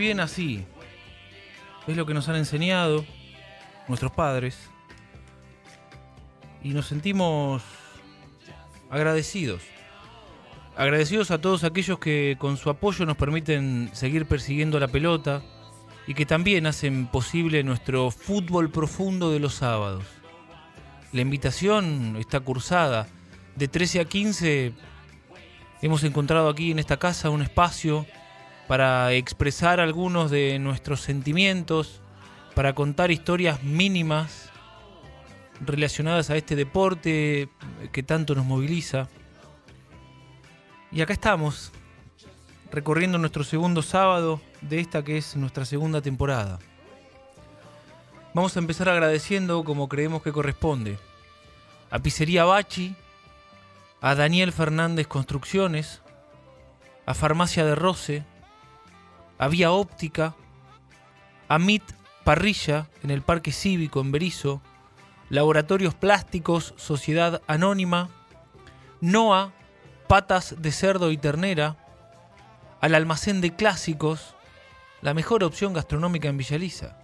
Bien así. Es lo que nos han enseñado nuestros padres. Y nos sentimos agradecidos. Agradecidos a todos aquellos que con su apoyo nos permiten seguir persiguiendo la pelota y que también hacen posible nuestro fútbol profundo de los sábados. La invitación está cursada. De 13 a 15 hemos encontrado aquí en esta casa un espacio para expresar algunos de nuestros sentimientos, para contar historias mínimas relacionadas a este deporte que tanto nos moviliza. Y acá estamos, recorriendo nuestro segundo sábado de esta que es nuestra segunda temporada. Vamos a empezar agradeciendo como creemos que corresponde. A Pizzería Bachi, a Daniel Fernández Construcciones, a Farmacia de Roce, a Vía Óptica, a MIT Parrilla en el Parque Cívico en Berizo, Laboratorios Plásticos Sociedad Anónima, NOA Patas de Cerdo y Ternera, al Almacén de Clásicos, la mejor opción gastronómica en Villaliza,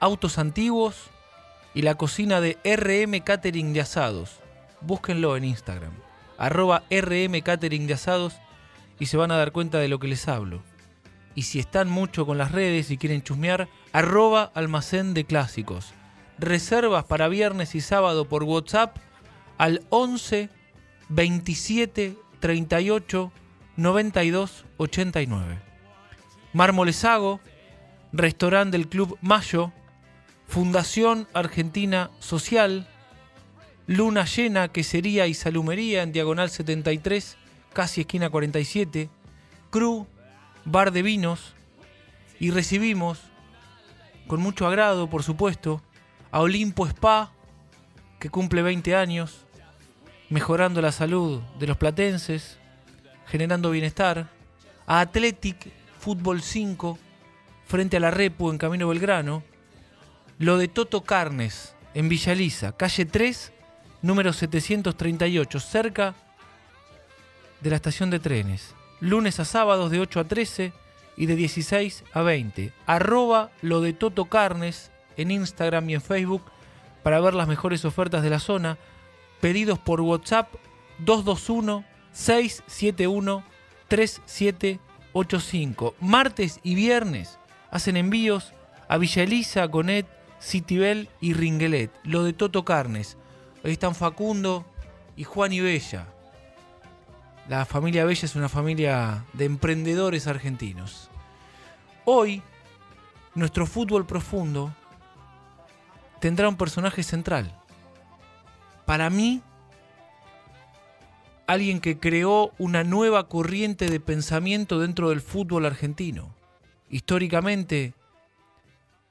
Autos Antiguos y la cocina de RM Catering de Asados. Búsquenlo en Instagram, arroba RM Catering de Asados y se van a dar cuenta de lo que les hablo. Y si están mucho con las redes y quieren chusmear, arroba almacén de clásicos. Reservas para viernes y sábado por WhatsApp al 11 27 38 92 89. Mármolesago, restaurante del Club Mayo, Fundación Argentina Social, Luna Llena, Quesería y Salumería en Diagonal 73, casi esquina 47, Cru, Bar de Vinos, y recibimos, con mucho agrado, por supuesto, a Olimpo Spa, que cumple 20 años, mejorando la salud de los platenses, generando bienestar, a Athletic Fútbol 5, frente a la Repu en Camino Belgrano, lo de Toto Carnes, en Villaliza, calle 3, número 738, cerca de la estación de trenes. Lunes a sábados de 8 a 13 y de 16 a 20. Arroba lo de Toto Carnes en Instagram y en Facebook para ver las mejores ofertas de la zona. Pedidos por WhatsApp 221 671 3785. Martes y viernes hacen envíos a Villa Elisa, Gonet, Citibel y Ringuelet. Lo de Toto Carnes. Ahí están Facundo y Juan y Bella. La familia Bella es una familia de emprendedores argentinos. Hoy, nuestro fútbol profundo tendrá un personaje central. Para mí, alguien que creó una nueva corriente de pensamiento dentro del fútbol argentino. Históricamente,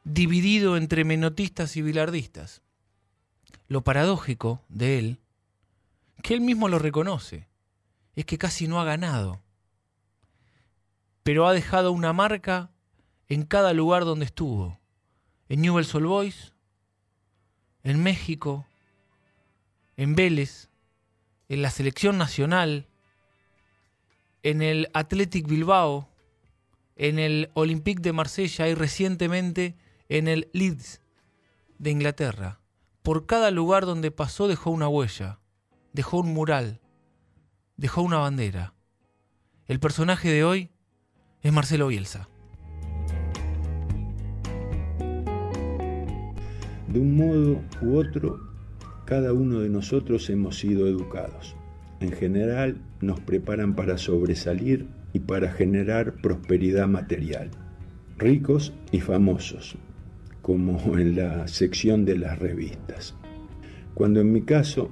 dividido entre menotistas y bilardistas. Lo paradójico de él, que él mismo lo reconoce, es que casi no ha ganado, pero ha dejado una marca en cada lugar donde estuvo. En Newell's Old en México, en Vélez, en la selección nacional, en el Athletic Bilbao, en el Olympique de Marsella y recientemente en el Leeds de Inglaterra. Por cada lugar donde pasó dejó una huella, dejó un mural, dejó una bandera. El personaje de hoy es Marcelo Bielsa. De un modo u otro, cada uno de nosotros hemos sido educados. En general, nos preparan para sobresalir y para generar prosperidad material. Ricos y famosos, como en la sección de las revistas. Cuando en mi caso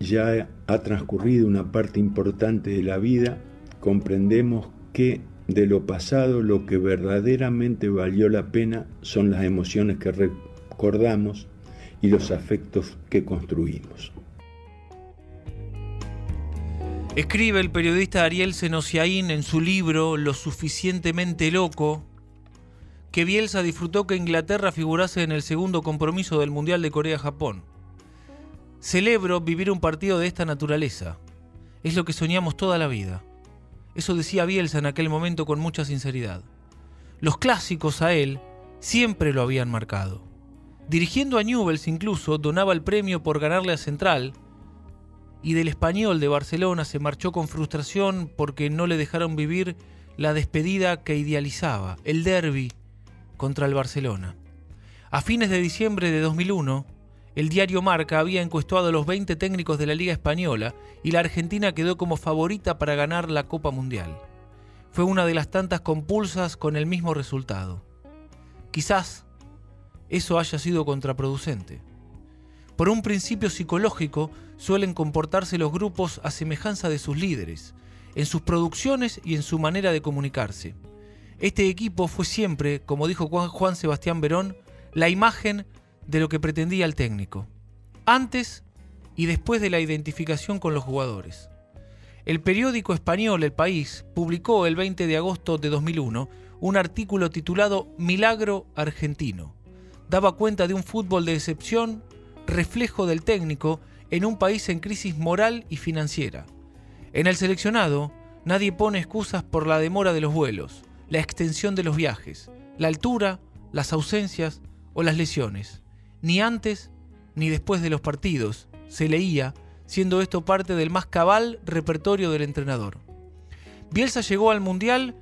ya ha transcurrido una parte importante de la vida, comprendemos que de lo pasado lo que verdaderamente valió la pena son las emociones que recordamos y los afectos que construimos. Escribe el periodista Ariel Senosiaín en su libro Lo suficientemente loco que Bielsa disfrutó que Inglaterra figurase en el segundo compromiso del Mundial de Corea-Japón. Celebro vivir un partido de esta naturaleza. Es lo que soñamos toda la vida. Eso decía Bielsa en aquel momento con mucha sinceridad. Los clásicos a él siempre lo habían marcado. Dirigiendo a Newells incluso donaba el premio por ganarle a Central y del español de Barcelona se marchó con frustración porque no le dejaron vivir la despedida que idealizaba, el derby contra el Barcelona. A fines de diciembre de 2001, el diario Marca había encuestado a los 20 técnicos de la Liga Española y la Argentina quedó como favorita para ganar la Copa Mundial. Fue una de las tantas compulsas con el mismo resultado. Quizás eso haya sido contraproducente. Por un principio psicológico suelen comportarse los grupos a semejanza de sus líderes, en sus producciones y en su manera de comunicarse. Este equipo fue siempre, como dijo Juan Sebastián Verón, la imagen de lo que pretendía el técnico, antes y después de la identificación con los jugadores. El periódico español El País publicó el 20 de agosto de 2001 un artículo titulado Milagro Argentino. Daba cuenta de un fútbol de excepción, reflejo del técnico en un país en crisis moral y financiera. En el seleccionado, nadie pone excusas por la demora de los vuelos, la extensión de los viajes, la altura, las ausencias o las lesiones. Ni antes ni después de los partidos se leía, siendo esto parte del más cabal repertorio del entrenador. Bielsa llegó al Mundial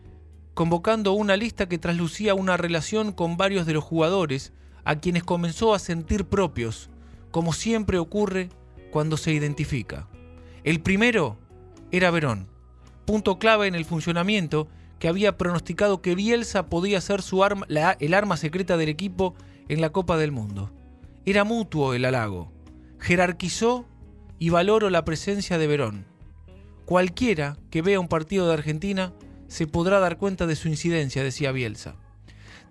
convocando una lista que traslucía una relación con varios de los jugadores a quienes comenzó a sentir propios, como siempre ocurre cuando se identifica. El primero era Verón, punto clave en el funcionamiento que había pronosticado que Bielsa podía ser su arma, el arma secreta del equipo en la Copa del Mundo. Era mutuo el halago. Jerarquizó y valoró la presencia de Verón. Cualquiera que vea un partido de Argentina se podrá dar cuenta de su incidencia, decía Bielsa.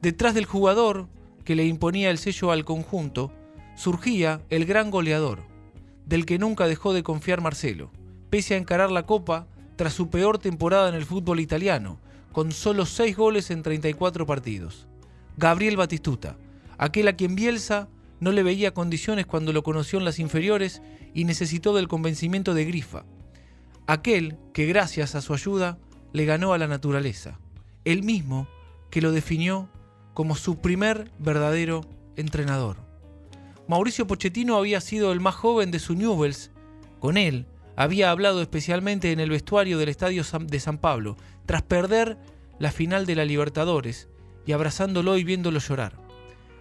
Detrás del jugador que le imponía el sello al conjunto, surgía el gran goleador, del que nunca dejó de confiar Marcelo, pese a encarar la Copa tras su peor temporada en el fútbol italiano, con solo 6 goles en 34 partidos. Gabriel Batistuta, aquel a quien Bielsa no le veía condiciones cuando lo conoció en las inferiores y necesitó del convencimiento de Grifa. Aquel que gracias a su ayuda le ganó a la naturaleza. El mismo que lo definió como su primer verdadero entrenador. Mauricio Pochettino había sido el más joven de su Newells. Con él había hablado especialmente en el vestuario del Estadio de San Pablo, tras perder la final de la Libertadores y abrazándolo y viéndolo llorar.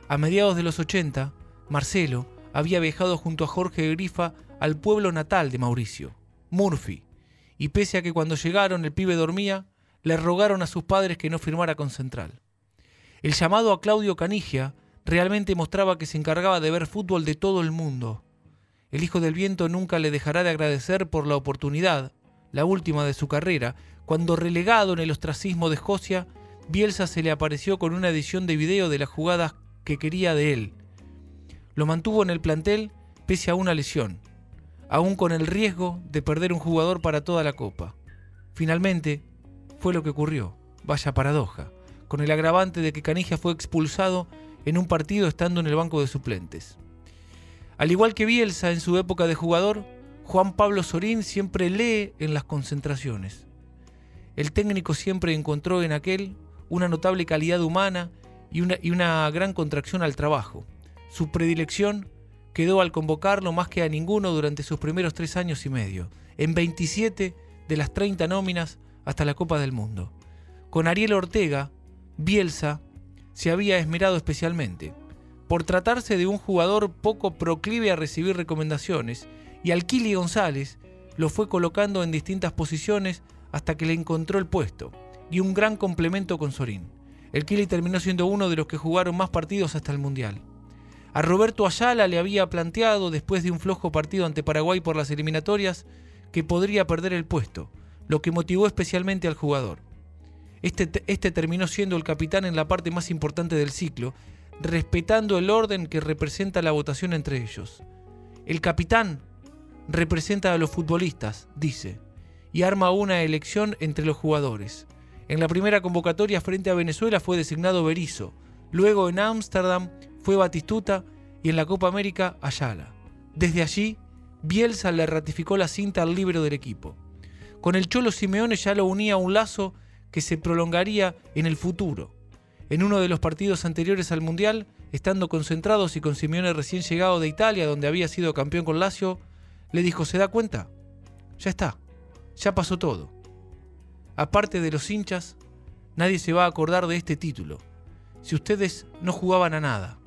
A mediados de los 80, Marcelo había viajado junto a Jorge Grifa al pueblo natal de Mauricio, Murphy, y pese a que cuando llegaron el pibe dormía, le rogaron a sus padres que no firmara con Central. El llamado a Claudio Canigia realmente mostraba que se encargaba de ver fútbol de todo el mundo. El Hijo del Viento nunca le dejará de agradecer por la oportunidad, la última de su carrera, cuando relegado en el ostracismo de Escocia, Bielsa se le apareció con una edición de video de las jugadas que quería de él. Lo mantuvo en el plantel pese a una lesión, aún con el riesgo de perder un jugador para toda la Copa. Finalmente, fue lo que ocurrió. Vaya paradoja, con el agravante de que Canigia fue expulsado en un partido estando en el banco de suplentes. Al igual que Bielsa en su época de jugador, Juan Pablo Sorín siempre lee en las concentraciones. El técnico siempre encontró en aquel una notable calidad humana y una, y una gran contracción al trabajo. Su predilección quedó al convocarlo más que a ninguno durante sus primeros tres años y medio, en 27 de las 30 nóminas hasta la Copa del Mundo. Con Ariel Ortega, Bielsa se había esmerado especialmente. Por tratarse de un jugador poco proclive a recibir recomendaciones, y al Kili González lo fue colocando en distintas posiciones hasta que le encontró el puesto, y un gran complemento con Sorín. El Kili terminó siendo uno de los que jugaron más partidos hasta el Mundial. A Roberto Ayala le había planteado, después de un flojo partido ante Paraguay por las eliminatorias, que podría perder el puesto, lo que motivó especialmente al jugador. Este, este, terminó siendo el capitán en la parte más importante del ciclo, respetando el orden que representa la votación entre ellos. El capitán representa a los futbolistas, dice, y arma una elección entre los jugadores. En la primera convocatoria frente a Venezuela fue designado Berizzo, luego en Ámsterdam fue Batistuta y en la Copa América Ayala. Desde allí, Bielsa le ratificó la cinta al libro del equipo. Con el Cholo Simeone ya lo unía un lazo que se prolongaría en el futuro. En uno de los partidos anteriores al Mundial, estando concentrados y con Simeone recién llegado de Italia, donde había sido campeón con Lazio, le dijo, ¿se da cuenta? Ya está, ya pasó todo. Aparte de los hinchas, nadie se va a acordar de este título, si ustedes no jugaban a nada.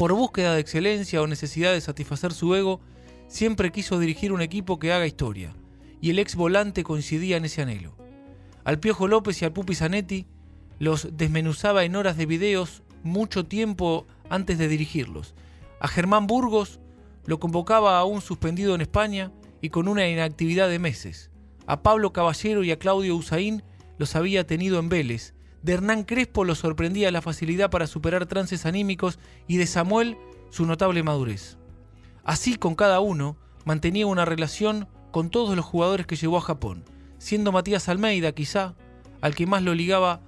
Por búsqueda de excelencia o necesidad de satisfacer su ego, siempre quiso dirigir un equipo que haga historia, y el ex volante coincidía en ese anhelo. Al Piojo López y al Pupi Zanetti los desmenuzaba en horas de videos mucho tiempo antes de dirigirlos. A Germán Burgos lo convocaba aún suspendido en España y con una inactividad de meses. A Pablo Caballero y a Claudio Usaín los había tenido en Vélez. De Hernán Crespo lo sorprendía la facilidad para superar trances anímicos y de Samuel su notable madurez. Así con cada uno mantenía una relación con todos los jugadores que llevó a Japón, siendo Matías Almeida quizá al que más lo ligaba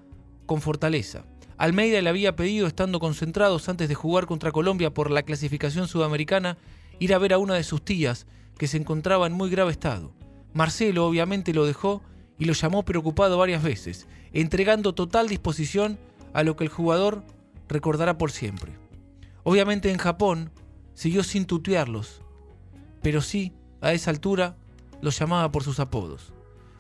con fortaleza. Almeida le había pedido, estando concentrados antes de jugar contra Colombia por la clasificación sudamericana, ir a ver a una de sus tías, que se encontraba en muy grave estado. Marcelo obviamente lo dejó y lo llamó preocupado varias veces, entregando total disposición a lo que el jugador recordará por siempre. Obviamente en Japón siguió sin tutearlos, pero sí, a esa altura, los llamaba por sus apodos.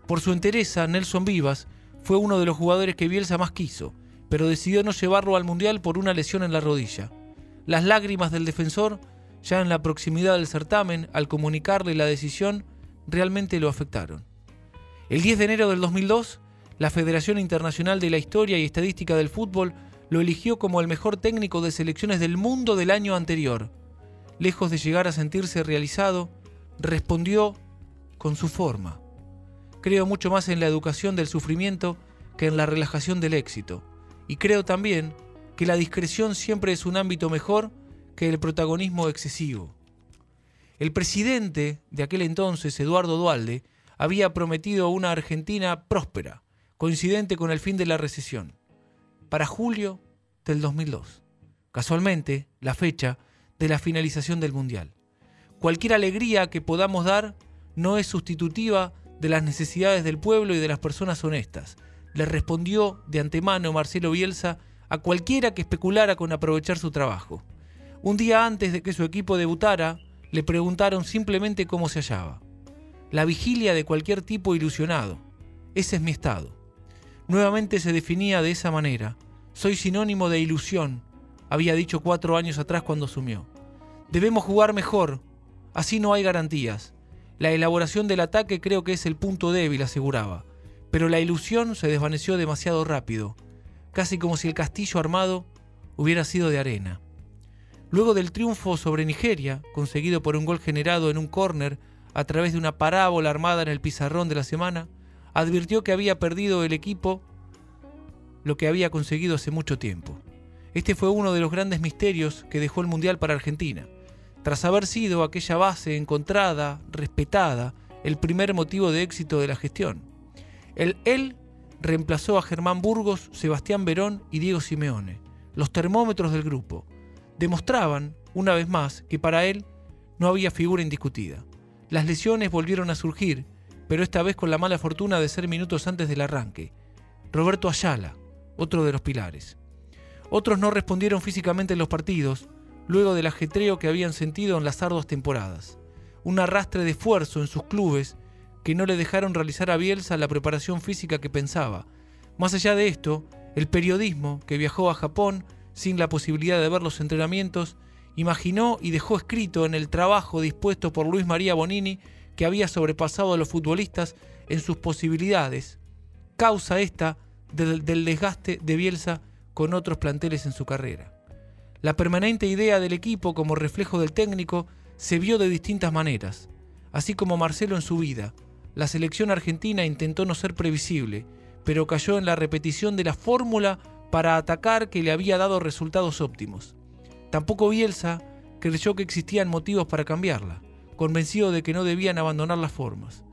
Por su entereza, Nelson Vivas fue uno de los jugadores que Bielsa más quiso, pero decidió no llevarlo al Mundial por una lesión en la rodilla. Las lágrimas del defensor, ya en la proximidad del certamen, al comunicarle la decisión, realmente lo afectaron. El 10 de enero del 2002, la Federación Internacional de la Historia y Estadística del Fútbol lo eligió como el mejor técnico de selecciones del mundo del año anterior. Lejos de llegar a sentirse realizado, respondió con su forma. Creo mucho más en la educación del sufrimiento que en la relajación del éxito. Y creo también que la discreción siempre es un ámbito mejor que el protagonismo excesivo. El presidente de aquel entonces, Eduardo Dualde, había prometido una Argentina próspera, coincidente con el fin de la recesión, para julio del 2002. Casualmente, la fecha de la finalización del Mundial. Cualquier alegría que podamos dar no es sustitutiva de las necesidades del pueblo y de las personas honestas. Le respondió de antemano Marcelo Bielsa a cualquiera que especulara con aprovechar su trabajo. Un día antes de que su equipo debutara, le preguntaron simplemente cómo se hallaba. La vigilia de cualquier tipo ilusionado. Ese es mi estado. Nuevamente se definía de esa manera. Soy sinónimo de ilusión, había dicho cuatro años atrás cuando asumió. Debemos jugar mejor, así no hay garantías. La elaboración del ataque creo que es el punto débil, aseguraba. Pero la ilusión se desvaneció demasiado rápido, casi como si el castillo armado hubiera sido de arena. Luego del triunfo sobre Nigeria, conseguido por un gol generado en un córner a través de una parábola armada en el pizarrón de la semana, advirtió que había perdido el equipo lo que había conseguido hace mucho tiempo. Este fue uno de los grandes misterios que dejó el Mundial para Argentina. Tras haber sido aquella base encontrada, respetada, el primer motivo de éxito de la gestión. El él reemplazó a Germán Burgos, Sebastián Verón y Diego Simeone, los termómetros del grupo. Demostraban, una vez más, que para él no había figura indiscutida. Las lesiones volvieron a surgir, pero esta vez con la mala fortuna de ser minutos antes del arranque. Roberto Ayala, otro de los pilares. Otros no respondieron físicamente en los partidos, luego del ajetreo que habían sentido en las arduas temporadas. Un arrastre de esfuerzo en sus clubes que no le dejaron realizar a Bielsa la preparación física que pensaba. Más allá de esto, el periodismo, que viajó a Japón sin la posibilidad de ver los entrenamientos, imaginó y dejó escrito en el trabajo dispuesto por Luis María Bonini que había sobrepasado a los futbolistas en sus posibilidades, causa esta del, desgaste de Bielsa con otros planteles en su carrera. La permanente idea del equipo como reflejo del técnico se vio de distintas maneras, así como Marcelo en su vida. La selección argentina intentó no ser previsible, pero cayó en la repetición de la fórmula para atacar que le había dado resultados óptimos. Tampoco Bielsa creyó que existían motivos para cambiarla, convencido de que no debían abandonar las formas.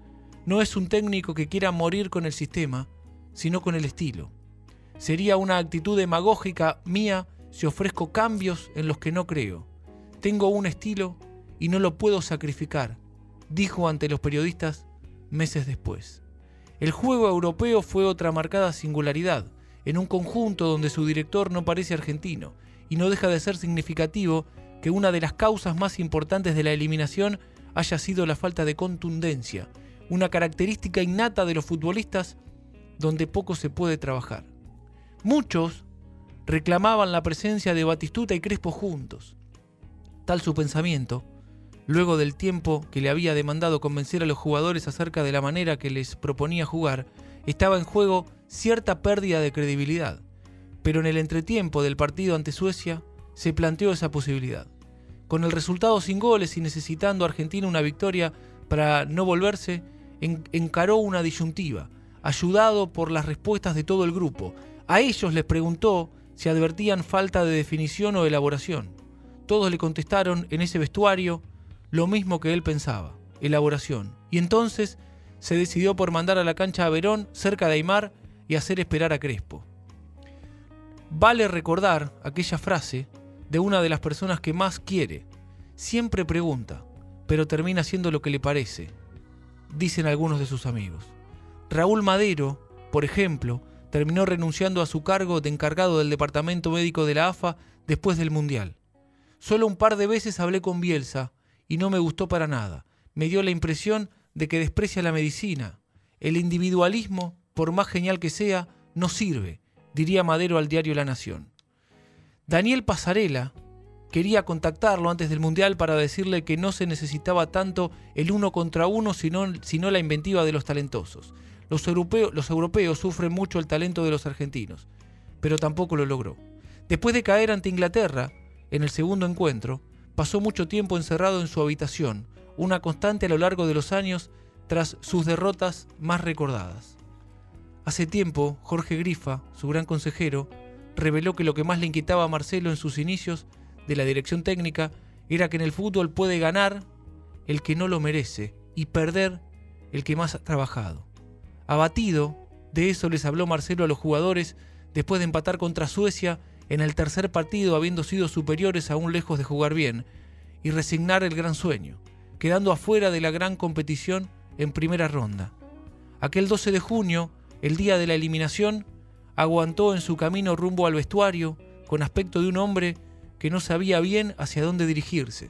No es un técnico que quiera morir con el sistema, sino con el estilo. Sería una actitud demagógica mía si ofrezco cambios en los que no creo. Tengo un estilo y no lo puedo sacrificar, dijo ante los periodistas meses después. El juego europeo fue otra marcada singularidad, en un conjunto donde su director no parece argentino, y no deja de ser significativo que una de las causas más importantes de la eliminación haya sido la falta de contundencia, una característica innata de los futbolistas donde poco se puede trabajar. Muchos reclamaban la presencia de Batistuta y Crespo juntos. Tal su pensamiento, luego del tiempo que le había demandado convencer a los jugadores acerca de la manera que les proponía jugar, estaba en juego cierta pérdida de credibilidad. Pero en el entretiempo del partido ante Suecia se planteó esa posibilidad. Con el resultado sin goles y necesitando Argentina una victoria para no volverse, en- encaró una disyuntiva, ayudado por las respuestas de todo el grupo. A ellos les preguntó si advertían falta de definición o elaboración. Todos le contestaron en ese vestuario lo mismo que él pensaba, elaboración. Y entonces se decidió por mandar a la cancha a Verón, cerca de Aymar, y hacer esperar a Crespo. Vale recordar aquella frase de una de las personas que más quiere. Siempre pregunta, pero termina haciendo lo que le parece, dicen algunos de sus amigos. Raúl Madero, por ejemplo, terminó renunciando a su cargo de encargado del departamento médico de la AFA después del Mundial. Solo un par de veces hablé con Bielsa y no me gustó para nada. Me dio la impresión de que desprecia la medicina. El individualismo, por más genial que sea, no sirve, diría Madero al diario La Nación. Daniel Pasarela quería contactarlo antes del Mundial para decirle que no se necesitaba tanto el uno contra uno, sino, sino la inventiva de los talentosos. Los, los europeos sufren mucho el talento de los argentinos, pero tampoco lo logró. Después de caer ante Inglaterra, en el segundo encuentro, pasó mucho tiempo encerrado en su habitación, una constante a lo largo de los años tras sus derrotas más recordadas. Hace tiempo, Jorge Grifa, su gran consejero, reveló que lo que más le inquietaba a Marcelo en sus inicios de la dirección técnica era que en el fútbol puede ganar el que no lo merece y perder el que más ha trabajado. Abatido, de eso les habló Marcelo a los jugadores después de empatar contra Suecia en el tercer partido habiendo sido superiores aún lejos de jugar bien, y resignar el gran sueño, quedando afuera de la gran competición en primera ronda. Aquel 12 de junio, el día de la eliminación, aguantó en su camino rumbo al vestuario con aspecto de un hombre que no sabía bien hacia dónde dirigirse.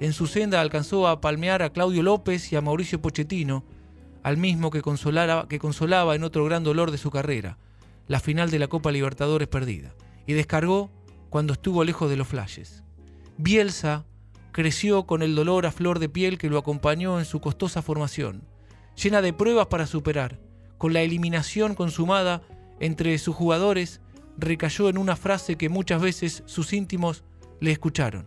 En su senda alcanzó a palmear a Claudio López y a Mauricio Pochettino, al mismo que consolaba, en otro gran dolor de su carrera, la final de la Copa Libertadores perdida, y descargó cuando estuvo lejos de los flashes. Bielsa creció con el dolor a flor de piel que lo acompañó en su costosa formación, llena de pruebas para superar, con la eliminación consumada entre sus jugadores, recayó en una frase que muchas veces sus íntimos le escucharon.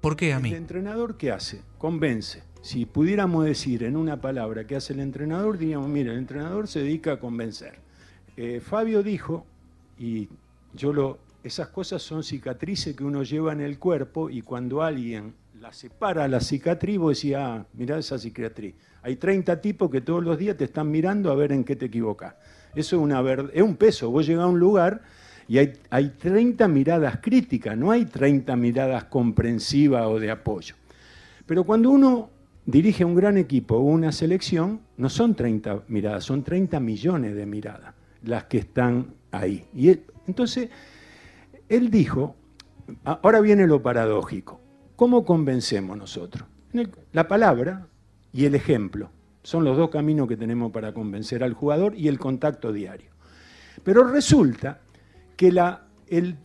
¿Por qué a mí? ¿El entrenador qué hace? Convence. Si pudiéramos decir en una palabra qué hace el entrenador, diríamos, mira, el entrenador se dedica a convencer. Eh, Fabio dijo, y yo lo esas cosas son cicatrices que uno lleva en el cuerpo y cuando alguien la separa la cicatriz, vos decís, ah, mirá esa cicatriz. Hay 30 tipos que todos los días te están mirando a ver en qué te equivocas. Eso es, una ver- es un peso. Vos llegás a un lugar y hay, hay 30 miradas críticas, no hay 30 miradas comprensivas o de apoyo. Pero cuando uno dirige un gran equipo o una selección, no son 30 miradas, son 30 millones de miradas las que están ahí. Y entonces, él dijo, a- ahora viene lo paradójico, ¿cómo convencemos nosotros? La palabra y el ejemplo son los dos caminos que tenemos para convencer al jugador y el contacto diario. Pero resulta que el-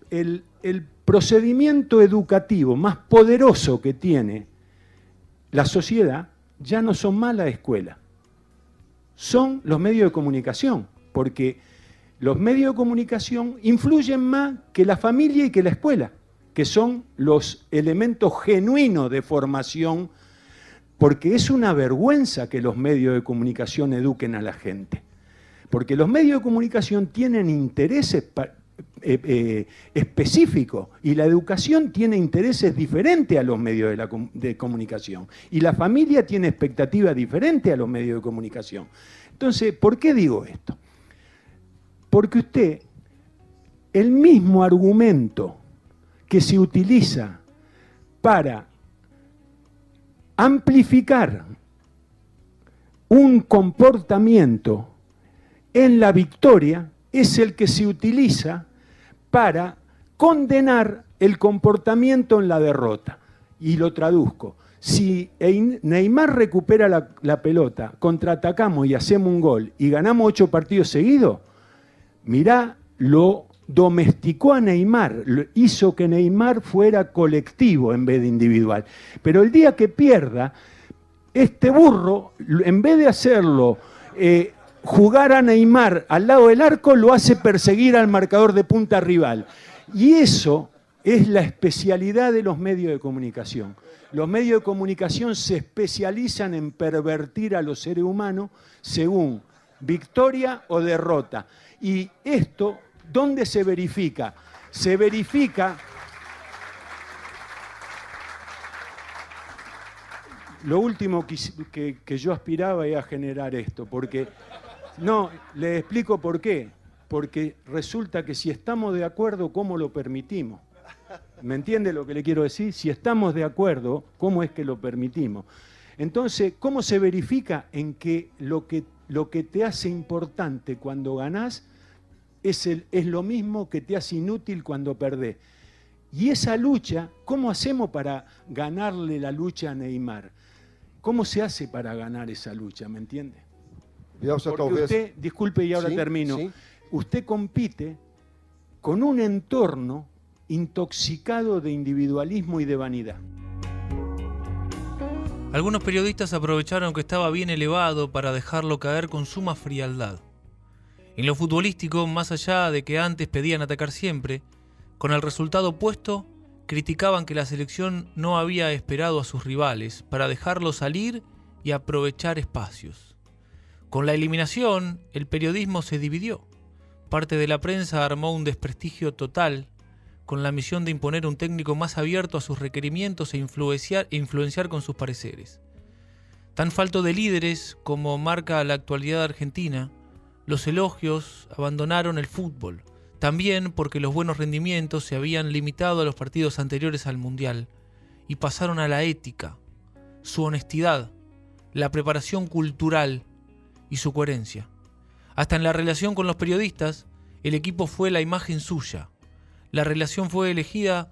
el procedimiento educativo más poderoso que tiene la sociedad ya no son más la escuela, son los medios de comunicación, porque los medios de comunicación influyen más que la familia y que la escuela, que son los elementos genuinos de formación, porque es una vergüenza que los medios de comunicación eduquen a la gente. Porque los medios de comunicación tienen intereses eh, eh, específicos y la educación tiene intereses diferentes a los medios de, de comunicación. Y la familia tiene expectativas diferentes a los medios de comunicación. Entonces, ¿por qué digo esto? Porque usted, el mismo argumento que se utiliza para amplificar un comportamiento en la victoria es el que se utiliza para condenar el comportamiento en la derrota. Y lo traduzco. Si Neymar recupera la, la pelota, contraatacamos y hacemos un gol y ganamos ocho partidos seguidos, mirá, lo domesticó a Neymar, hizo que Neymar fuera colectivo en vez de individual. Pero el día que pierda, este burro, en vez de hacerlo eh, jugar a Neymar al lado del arco, lo hace perseguir al marcador de punta rival. Y eso es la especialidad de los medios de comunicación. Los medios de comunicación se especializan en pervertir a los seres humanos según victoria o derrota. Y esto, ¿dónde se verifica? Se verifica lo último que, yo aspiraba era generar esto, porque, no, le explico por qué, porque resulta que si estamos de acuerdo, ¿cómo lo permitimos? ¿Me entiende lo que le quiero decir? Si estamos de acuerdo, ¿cómo es que lo permitimos? Entonces, ¿cómo se verifica en que lo que, lo que te hace importante cuando ganás es, el- es lo mismo que te hace inútil cuando perdés? Y esa lucha, ¿cómo hacemos para ganarle la lucha a Neymar? ¿Cómo se hace para ganar esa lucha? ¿Me entiende? Porque usted, disculpe y ahora Sí, termino, sí. usted compite con un entorno intoxicado de individualismo y de vanidad. Algunos periodistas aprovecharon que estaba bien elevado para dejarlo caer con suma frialdad. En lo futbolístico, más allá de que antes pedían atacar siempre, con el resultado opuesto, criticaban que la selección no había esperado a sus rivales para dejarlos salir y aprovechar espacios. Con la eliminación, el periodismo se dividió. Parte de la prensa armó un desprestigio total con la misión de imponer un técnico más abierto a sus requerimientos e influenciar, influenciar con sus pareceres. Tan falto de líderes como marca la actualidad argentina, los elogios abandonaron el fútbol, también porque los buenos rendimientos se habían limitado a los partidos anteriores al Mundial y pasaron a la ética, su honestidad, la preparación cultural y su coherencia. Hasta en la relación con los periodistas, el equipo fue la imagen suya. La relación fue elegida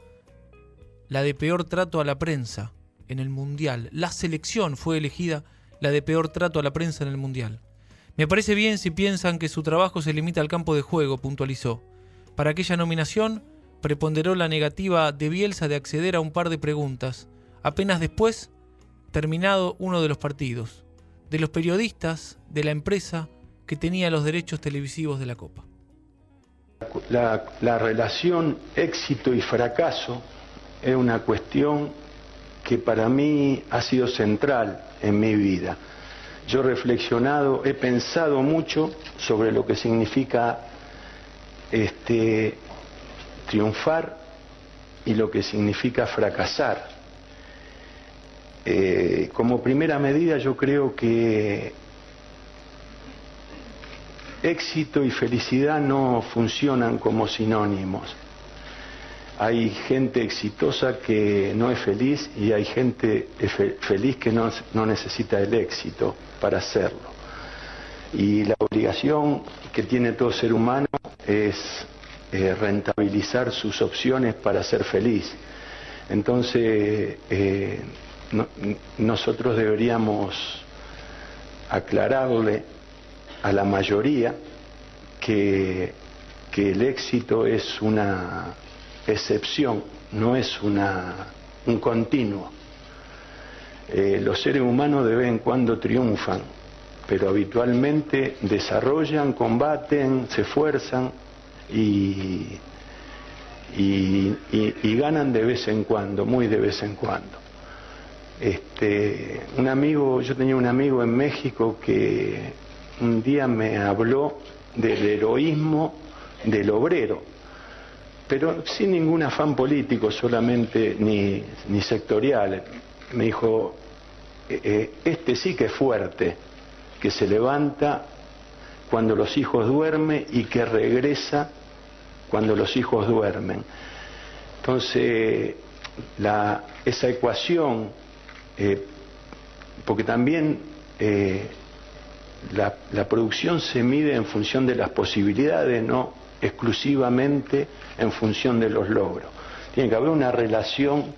la de peor trato a la prensa en el Mundial. La selección fue elegida la de peor trato a la prensa en el Mundial. Me parece bien si piensan que su trabajo se limita al campo de juego, puntualizó. Para aquella nominación preponderó la negativa de Bielsa de acceder a un par de preguntas, apenas después terminado uno de los partidos, de los periodistas de la empresa que tenía los derechos televisivos de la Copa. La, la relación éxito y fracaso es una cuestión que para mí ha sido central en mi vida. Yo he reflexionado, he pensado mucho sobre lo que significa este, triunfar y lo que significa fracasar. Eh, como primera medida yo creo que éxito y felicidad no funcionan como sinónimos. Hay gente exitosa que no es feliz y hay gente fe- feliz que no, necesita el éxito para hacerlo. Y la obligación que tiene todo ser humano es eh, rentabilizar sus opciones para ser feliz. Entonces, eh, no- nosotros deberíamos aclararle a la mayoría que el éxito es una excepción, no es una, un continuo. Eh, los seres humanos de vez en cuando triunfan, pero habitualmente desarrollan, combaten, se esfuerzan y, y- y- y ganan de vez en cuando, muy de vez en cuando. Este, un amigo, yo tenía un amigo en México que un día me habló del heroísmo del obrero, pero sin ningún afán político, solamente ni, ni sectorial. Me dijo, "Eh, eh, este sí que es fuerte, que se levanta cuando los hijos duermen y que regresa cuando los hijos duermen. Entonces, esa ecuación, eh, porque también la producción se mide en función de las posibilidades, no exclusivamente en función de los logros. Tiene que haber una relación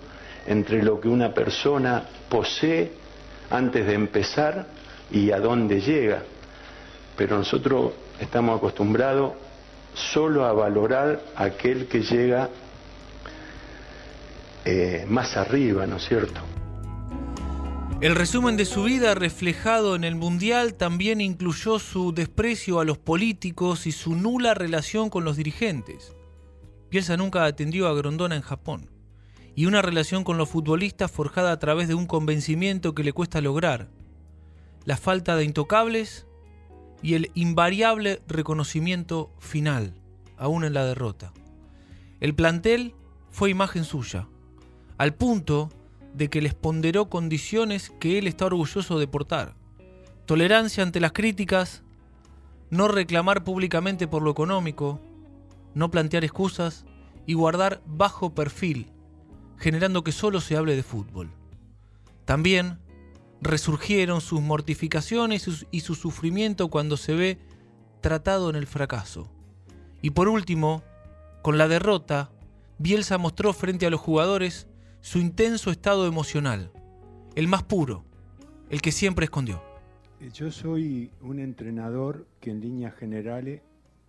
entre lo que una persona posee antes de empezar y a dónde llega. Pero nosotros estamos acostumbrados solo a valorar aquel que llega eh, más arriba, ¿no es cierto? El resumen de su vida reflejado en el Mundial también incluyó su desprecio a los políticos y su nula relación con los dirigentes. Bielsa nunca atendió a Grondona en Japón. Y una relación con los futbolistas forjada a través de un convencimiento que le cuesta lograr. La falta de intocables y el invariable reconocimiento final, aún en la derrota. El plantel fue imagen suya, al punto de que les ponderó condiciones que él está orgulloso de portar. Tolerancia ante las críticas, no reclamar públicamente por lo económico, no plantear excusas y guardar bajo perfil, generando que solo se hable de fútbol. También resurgieron sus mortificaciones y su sufrimiento cuando se ve tratado en el fracaso. Y por último, con la derrota, Bielsa mostró frente a los jugadores su intenso estado emocional, el más puro, el que siempre escondió. Yo soy un entrenador que en líneas generales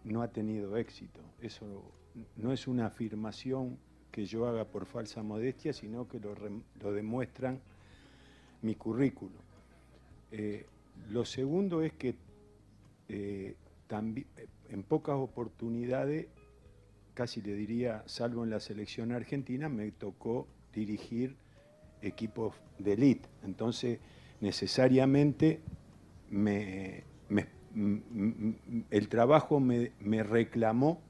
no ha tenido éxito. Eso no es una afirmación que yo haga por falsa modestia, sino que lo, demuestran mi currículo. Eh, lo segundo es que eh, eh, en pocas oportunidades, casi le diría, salvo en la selección argentina, me tocó dirigir equipos de élite. Entonces, necesariamente me- me- m- m- el trabajo me, me reclamó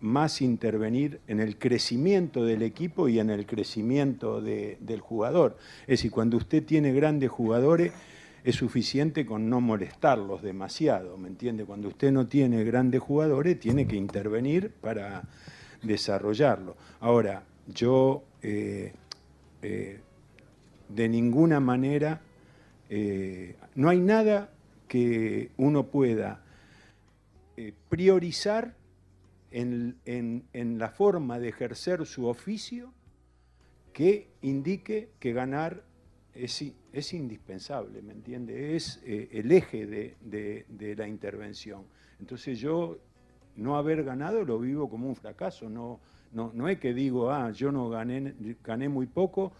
más intervenir en el crecimiento del equipo y en el crecimiento de- del jugador. Es decir, cuando usted tiene grandes jugadores, es suficiente con no molestarlos demasiado, ¿me entiende? Cuando usted no tiene grandes jugadores, tiene que intervenir para desarrollarlo. Ahora, yo eh, eh, de ninguna manera, eh, no hay nada que uno pueda eh, priorizar en, en- la forma de ejercer su oficio que indique que ganar es, es indispensable, ¿me entiende? Es el eje de, de- de la intervención. Entonces yo no haber ganado lo vivo como un fracaso, no, no, no es que digo, ah, yo no gané, gané muy poco,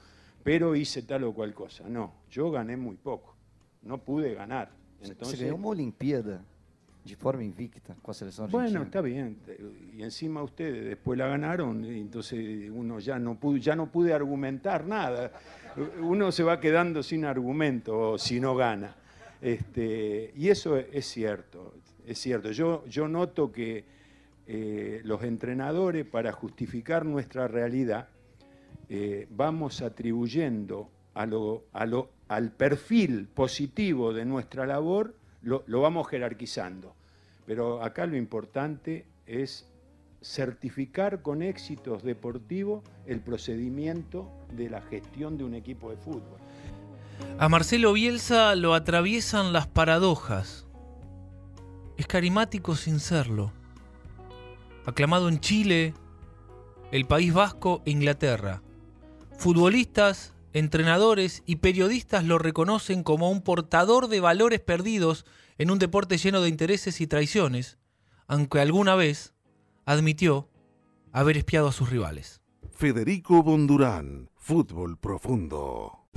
pero hice tal o cual cosa. No, yo gané muy poco, no pude ganar. Entonces, Você ganhou uma Olimpíada de forma invicta com a seleção argentina. bueno, está bien. Y encima ustedes después la ganaron, y entonces uno ya no pude, ya no pude argumentar nada. Uno se va quedando sin argumento si no gana. Este, y eso es cierto, es cierto. Yo, yo noto que eh, los entrenadores, para justificar nuestra realidad, eh, vamos atribuyendo al perfil positivo de nuestra labor, lo, lo vamos jerarquizando. Pero acá lo importante es certificar con éxitos deportivos el procedimiento de la gestión de un equipo de fútbol. A Marcelo Bielsa lo atraviesan las paradojas. Es carismático sin serlo. Aclamado en Chile, el País Vasco e Inglaterra. Futbolistas, entrenadores y periodistas lo reconocen como un portador de valores perdidos en un deporte lleno de intereses y traiciones, aunque alguna vez admitió haber espiado a sus rivales. Federico Bondurán, Fútbol Profundo.